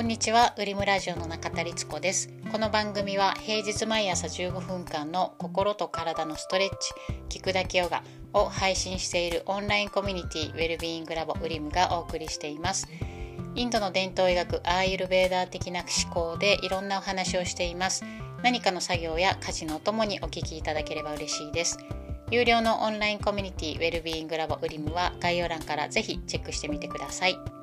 こんにちは、ウリムラジオの中田律子です。この番組は平日毎朝15分間の心と体のストレッチ、聞くだけヨガを配信しているオンラインコミュニティウェルビーイングラボウリムがお送りしています。インドの伝統医学アーユルベーダー的な思考でいろんなお話をしています。何かの作業や家事のお供にお聞きいただければ嬉しいです。有料のオンラインコミュニティウェルビーイングラボウリムは概要欄からぜひチェックしてみてください。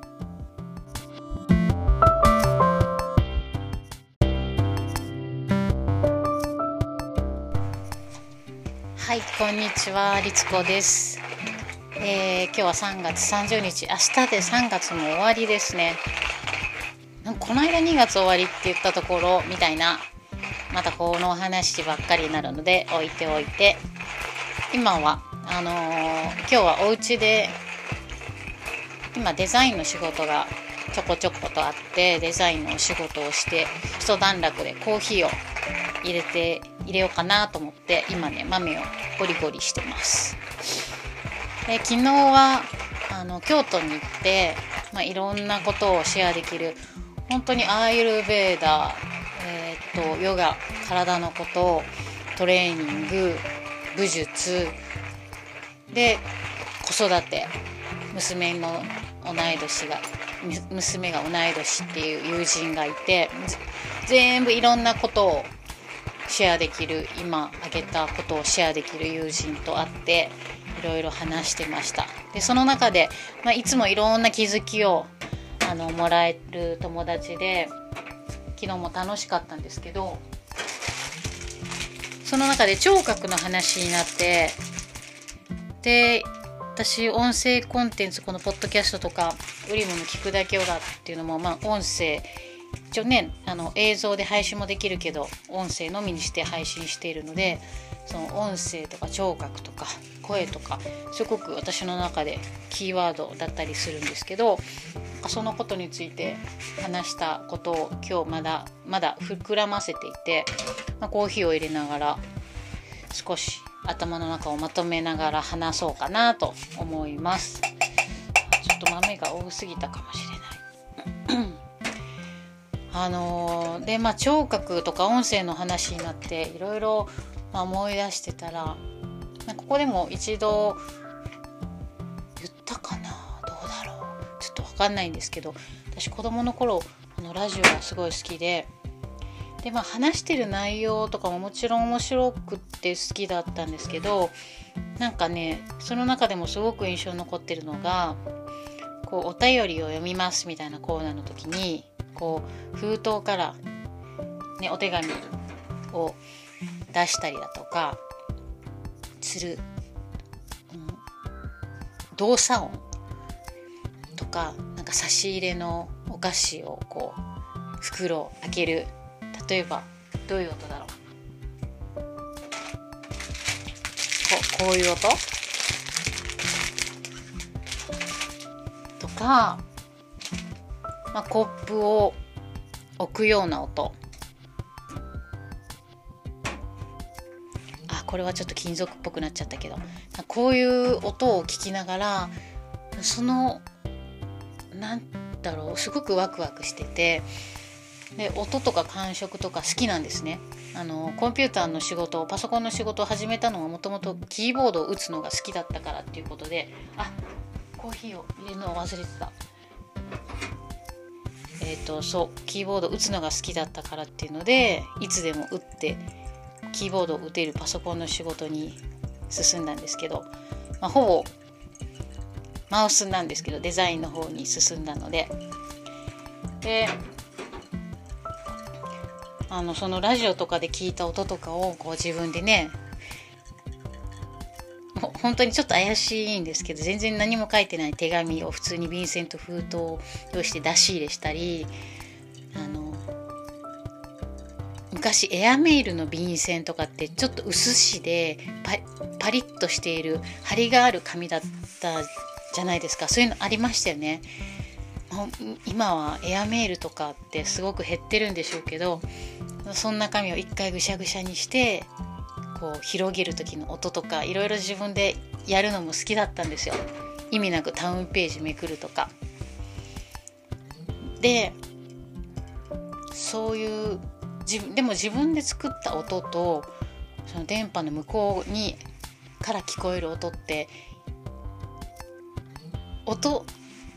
はい、こんにちは、りつこです。えー今日は3月30日、明日で3月も終わりですね。この間2月終わりって言ったところみたいな、またこの話ばっかりになるので置いておいて、今は、あのー今日はお家で、今デザインの仕事がちょこちょことあって、デザインのお仕事をして、一段落でコーヒーを入れて入れようかなと思って今ね豆をゴリゴリしてます。で昨日はあの京都に行って、まあ、いろんなことをシェアできる本当にアーユルベーダー、えー、とヨガ体のことトレーニング武術で子育て娘の同い年が娘が同い年っていう友人がいて全部いろんなことをシェアできる今挙げたことをシェアできる友人と会っていろいろ話してました。でその中で、まあ、いつもいろんな気づきをあのもらえる友達で昨日も楽しかったんですけどその中で聴覚の話になってで私音声コンテンツこのポッドキャストとかウリムの聞くだけヨガっていうのも、まあ、音声一応ねあの映像で配信もできるけど音声のみにして配信しているのでその音声とか聴覚とか声とかすごく私の中でキーワードだったりするんですけどそのことについて話したことを今日まだまだ膨らませていて、まあ、コーヒーを入れながら少し頭の中をまとめながら話そうかなと思います。ちょっと豆が多すぎたかもしれない。あのーでまあ聴覚とか音声の話になっていろいろ思い出してたら、ここでも一度言ったかな？どうだろう？ちょっと分かんないんですけど私子供の頃あのラジオがすごい好きででまあ話してる内容とかももちろん面白くって好きだったんですけどなんかねその中でもすごく印象に残ってるのがこうお便りを読みますみたいなコーナーの時にこう封筒から、ね、お手紙を出したりだとかする、うん動作音とかなんか差し入れのお菓子をこう袋を開ける。例えばどういう音だろう。ここういう音？とか、まあ、コップを置くような音。あこれはちょっと金属っぽくなっちゃったけど。こういう音を聞きながらそのなんだろうすごくワクワクしてて。で音とか感触とか好きなんですね。あのコンピューターの仕事パソコンの仕事を始めたのはもともとキーボードを打つのが好きだったからっていうことであコーヒーを入れるのを忘れてた。えっ、とそうキーボード打つのが好きだったからっていうのでいつでも打ってキーボードを打てるパソコンの仕事に進んだんですけど、まあ、ほぼマウスなんですけどデザインの方に進んだので。であのそのラジオとかで聞いた音とかをこう自分でね本当にちょっと怪しいんですけど全然何も書いてない手紙を普通に便箋と封筒を用意して出し入れしたりあの昔エアメールの便箋とかってちょっと薄紙でパリッとしている張りがある紙だったじゃないですかそういうのありましたよね。今はエアメールとかってすごく減ってるんでしょうけどそんな紙を一回ぐしゃぐしゃにしてこう広げる時の音とかいろいろ自分でやるのも好きだったんですよ意味なくタウンページめくるとかでそういう自分でも自分で作った音とその電波の向こうにから聞こえる音って音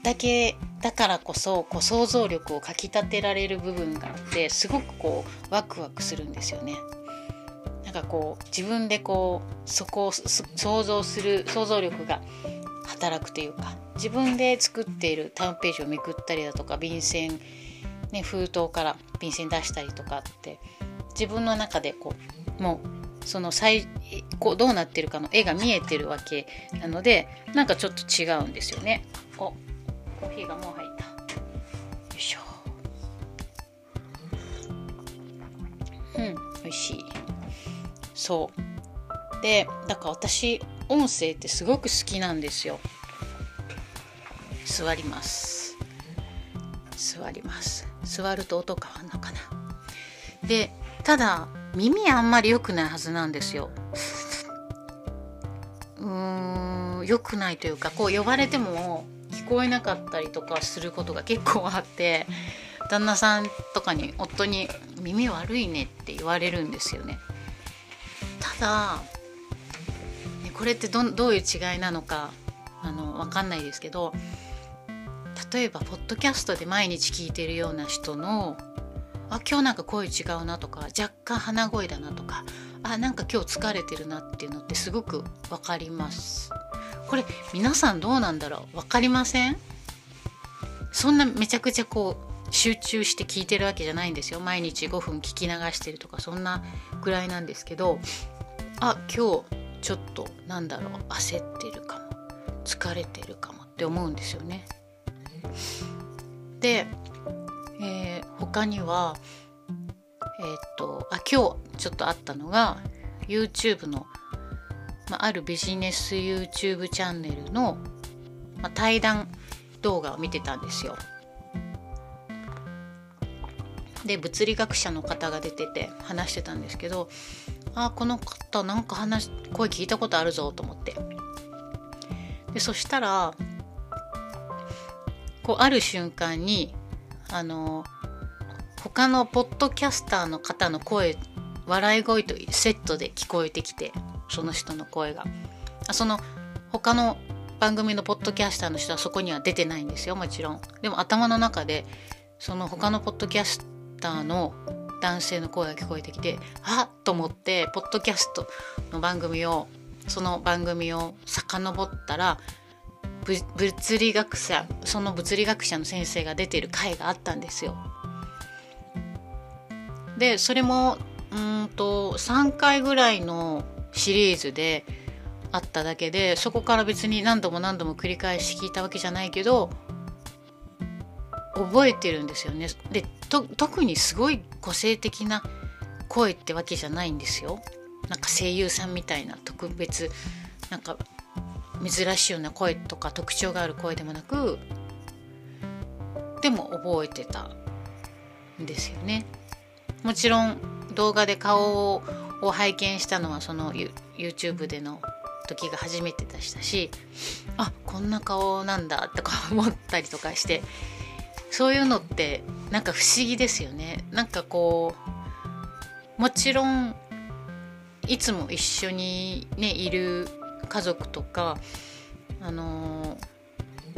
だけだからこそこう想像力をかきたてられる部分があってすごくこうワクワクするんですよね。なんかこう自分でこうそこを想像する想像力が働くというか自分で作っているタウンページをめくったりだとか便箋、ね、封筒から便箋出したりとかって自分の中でこうもうその最こうどうなってるかの絵が見えてるわけなのでなんかちょっと違うんですよね。おコーヒーがもう入った。よいしょ。うん美味しい。そう。でだから私音声ってすごく好きなんですよ。座ります。座ります。座ると音変わんのかな。でただ耳あんまり良くないはずなんですよ。うーん良くないというかこう呼ばれても聞こえなかったりとかすることが結構あって旦那さんとかに夫に「耳悪いね」って言われるんですよね。ただこれってどどういう違いなのかあの分かんないですけど例えばポッドキャストで毎日聞いてるような人のあ今日なんか声違うなとか若干鼻声だなとかあなんか今日疲れてるなっていうのってすごく分かります。これ皆さんどうなんだろう？分かりません？そんなめちゃくちゃこう集中して聞いてるわけじゃないんですよ毎日5分聞き流してるとかそんなぐらいなんですけどあ今日ちょっとなんだろう焦ってるかも疲れてるかもって思うんですよね。で、えー、他にはえー、っとあ今日ちょっとあったのが YouTube の、まあ、るビジネス YouTube チャンネルの、まあ、対談動画を見てたんですよ。で物理学者の方が出てて話してたんですけどあこの方なんか話声聞いたことあるぞと思って。でそしたらこうある瞬間にあの他のポッドキャスターの方の声笑い声とセットで聞こえてきてその人の声が。あその他の番組のポッドキャスターの人はそこには出てないんですよもちろん。でも頭の中でその他のポッドキャスターの男性の声が聞こえてきてあっと思ってポッドキャストの番組をその番組を遡ったら物理学者その物理学者の先生が出てる回があったんですよ。でそれもうんと3回ぐらいのシリーズであっただけでそこから別に何度も何度も繰り返し聞いたわけじゃないけど覚えてるんですよね。でと特にすごい個性的な声ってわけじゃないんですよ。なんか声優さんみたいな特別なんか珍しいような声とか特徴がある声でもなくでも覚えてたんですよね。もちろん動画で顔を拝見したのはその YouTube での時が初めてでしたしあこんな顔なんだとか思ったりとかしてそういうのってなんか不思議ですよね。なんかこうもちろんいつも一緒にねいる家族とかあの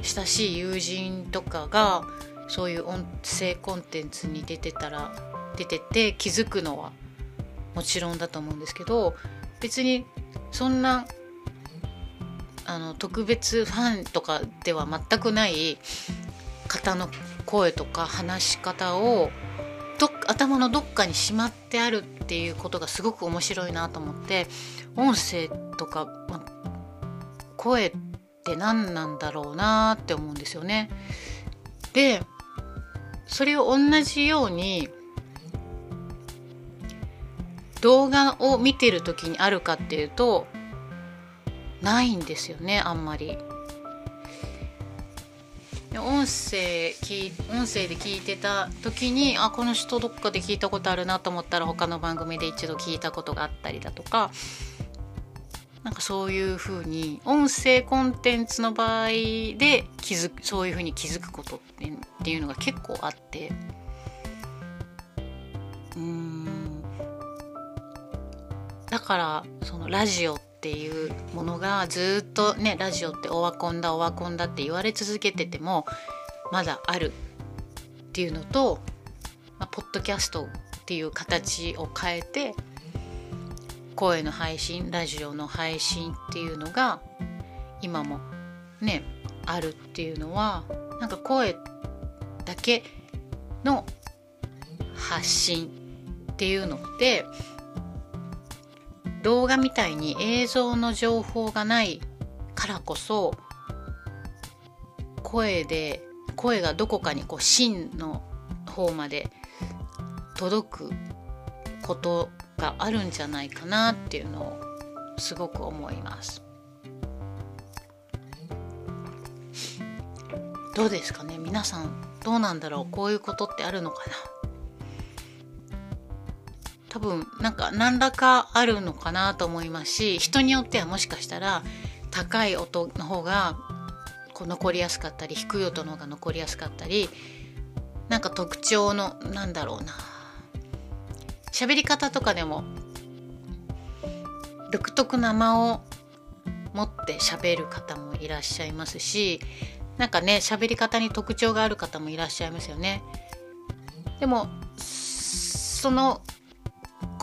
親しい友人とかがそういう音声コンテンツに出てたら出てて気づくのはもちろんだと思うんですけど別にそんなあの特別ファンとかでは全くない方の声とか話し方をど頭のどっかにしまってあるっていうことがすごく面白いなと思って音声とか、ま、声って何なんだろうなって思うんですよね。でそれを同じように動画を見てる時にあるかっていうとないんですよねあんまり。音声き音声で聞いてた時にあこの人どっかで聞いたことあるなと思ったら他の番組で一度聞いたことがあったりだとか。なんかそういうふうに音声コンテンツの場合で気づそういうふうに気づくことっていうのが結構あって。うん。だからそのラジオってていうものがずっとねラジオってオワコンだオワコンだって言われ続けててもまだあるっていうのと、まあ、ポッドキャストっていう形を変えて声の配信ラジオの配信っていうのが今もねあるっていうのはなんか声だけの発信っていうのって動画みたいに映像の情報がないからこそ声で声がどこかにこう芯の方まで届くことがあるんじゃないかなっていうのをすごく思います。どうですかね？皆さんどうなんだろう？こういうことってあるのかな？多分なんか何らかあるのかなと思いますし人によってはもしかしたら高い音の方がこう残りやすかったり低い音の方が残りやすかったりなんか特徴のなんだろうな喋り方とかでも独特な間を持って喋る方もいらっしゃいますしなんかね喋り方に特徴がある方もいらっしゃいますよね。でもその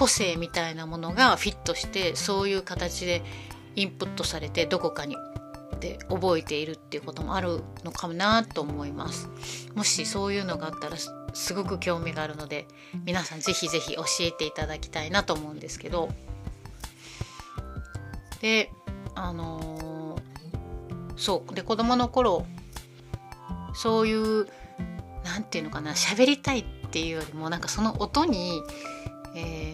個性みたいなものがフィットしてそういう形でインプットされてどこかにで覚えているっていうこともあるのかなと思います。もしそういうのがあったらすごく興味があるので皆さんぜひぜひ教えていただきたいなと思うんですけどであのー、そうで子供の頃そういう何て言うのかな喋りたいっていうよりもなんかその音に、えー、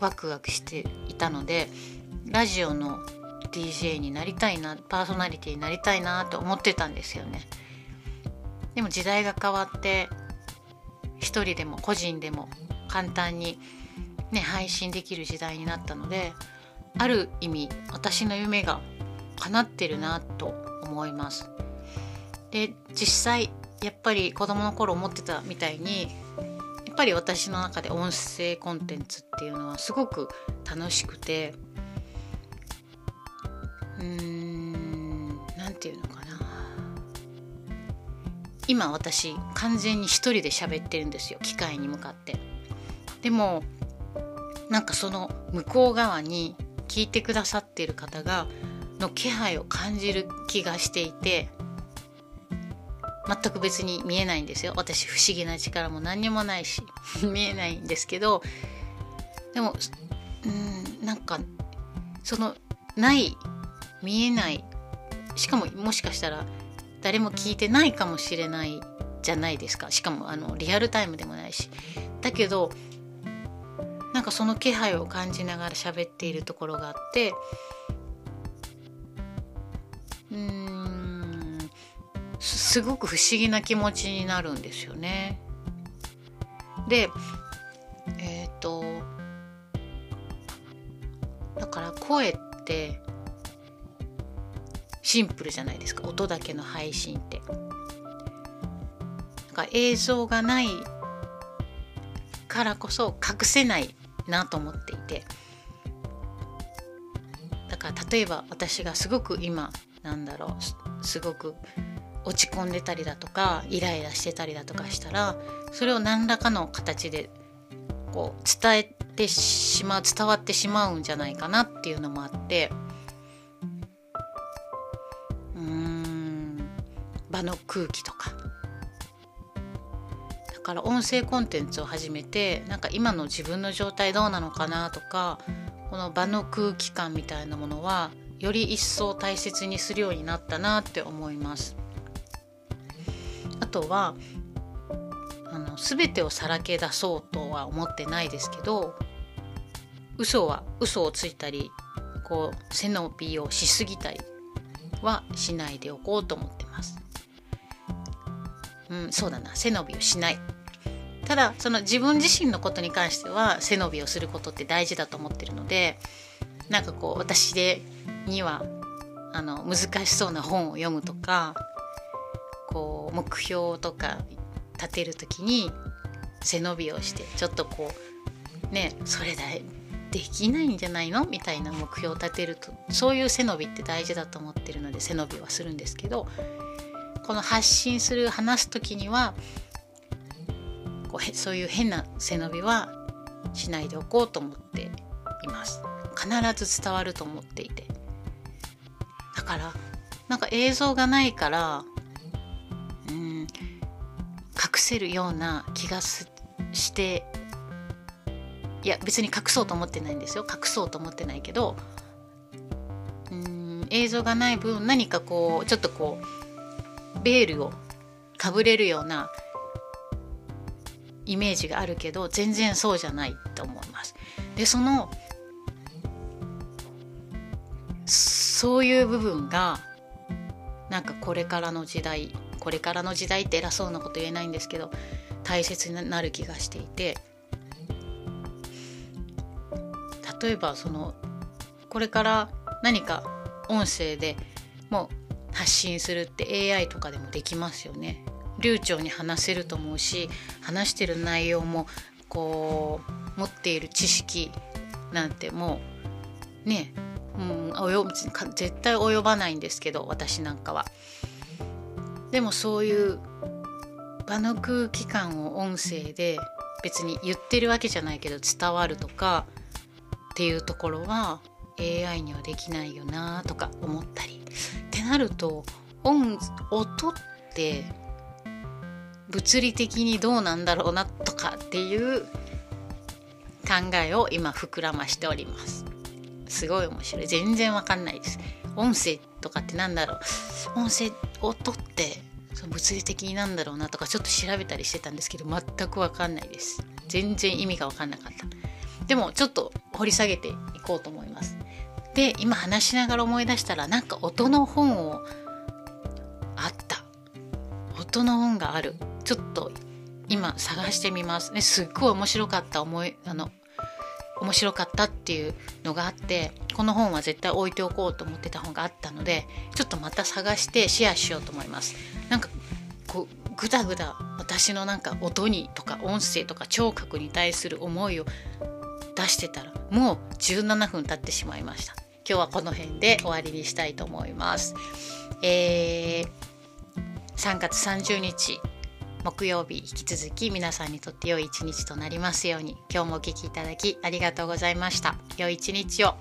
ワクワクしていたのでラジオの DJ になりたいなパーソナリティになりたいなと思ってたんですよね。でも時代が変わって一人でも個人でも簡単に、ね、配信できる時代になったのである意味私の夢が叶ってるなと思います。で実際やっぱり子供の頃思ってたみたいにぱり私の中で音声コンテンツっていうのはすごく楽しくてうーん何て言うのかな。今私完全に一人で喋ってるんですよ機械に向かって。でもなんかその向こう側に聞いてくださっている方がの気配を感じる気がしていて全く別に見えないんですよ。私不思議な力も何にもないし。見えないんですけどでもうんなんかそのない見えない。しかももしかしたら誰も聞いてないかもしれないじゃないですか。しかもあのリアルタイムでもないし。だけどなんかその気配を感じながら喋っているところがあってうんすごく不思議な気持ちになるんですよね。でえっ、ー、とだから声ってシンプルじゃないですか音だけの配信って。なんか映像がないからこそ隠せないなと思っていてだから例えば私がすごく今なんだろうすごく落ち込んでたりだとかイライラしてたりだとかしたらそれを何らかの形でこう伝えてしまう伝わってしまうんじゃないかなっていうのもあってうん場の空気とか。だから音声コンテンツを始めてなんか今の自分の状態どうなのかなとかこの場の空気感みたいなものはより一層大切にするようになったなって思います。あとはあの全てをさらけ出そうとは思ってないですけど嘘は嘘をついたりこう背伸びをしすぎたりはしないでおこうと思ってます。うん、そうだな。背伸びをしない。ただその自分自身のことに関しては背伸びをすることって大事だと思ってるのでなんかこう私でにはあの難しそうな本を読むとかこう目標とか立てる時に背伸びをしてちょっとこうねそれだできないんじゃないの？みたいな目標を立てるとそういう背伸びって大事だと思ってるので背伸びはするんですけどこの発信する話す時にはこうそういう変な背伸びはしないでおこうと思っています。必ず伝わると思っていて。だからなんか映像がないからうん隠せるような気がしていや別に隠そうと思ってないんですよ隠そうと思ってないけどうん映像がない分何かこうちょっとこうベールをかぶれるようなイメージがあるけど全然そうじゃないと思います。でそのそういう部分がなんかこれからの時代これからの時代って偉そうなこと言えないんですけど大切になる気がしていて例えばそのこれから何か音声でもう発信するって AI とかでもできますよね。流暢に話せると思うし話してる内容もこう持っている知識なんてもうねうん、及絶対及ばないんですけど私なんかは。でもそういう場の空気感を音声で別に言ってるわけじゃないけど伝わるとかっていうところは AI にはできないよなとか思ったり。ってなると音音って物理的にどうなんだろうなとかっていう考えを今膨らましております。すごい面白い。全然わかんないです。音声とかってなんだろう。音声音ってその物理的になんだろうなとかちょっと調べたりしてたんですけど全くわかんないです。全然意味がわかんなかった。でもちょっと掘り下げていこうと思います。で今話しながら思い出したらなんか音の本をあった。音の本がある。ちょっと今探してみます。ねすっごい面白かった思いあの面白かったっていうのがあってこの本は絶対置いておこうと思ってた本があったのでちょっとまた探してシェアしようと思います。なんかこうぐだぐだ私のなんか音にとか音声とか聴覚に対する思いを出してたらもう17分経ってしまいました。今日はこの辺で終わりにしたいと思います。えー、3月30日木曜日引き続き皆さんにとって良い一日となりますように今日もお聴きいただきありがとうございました。良い一日を。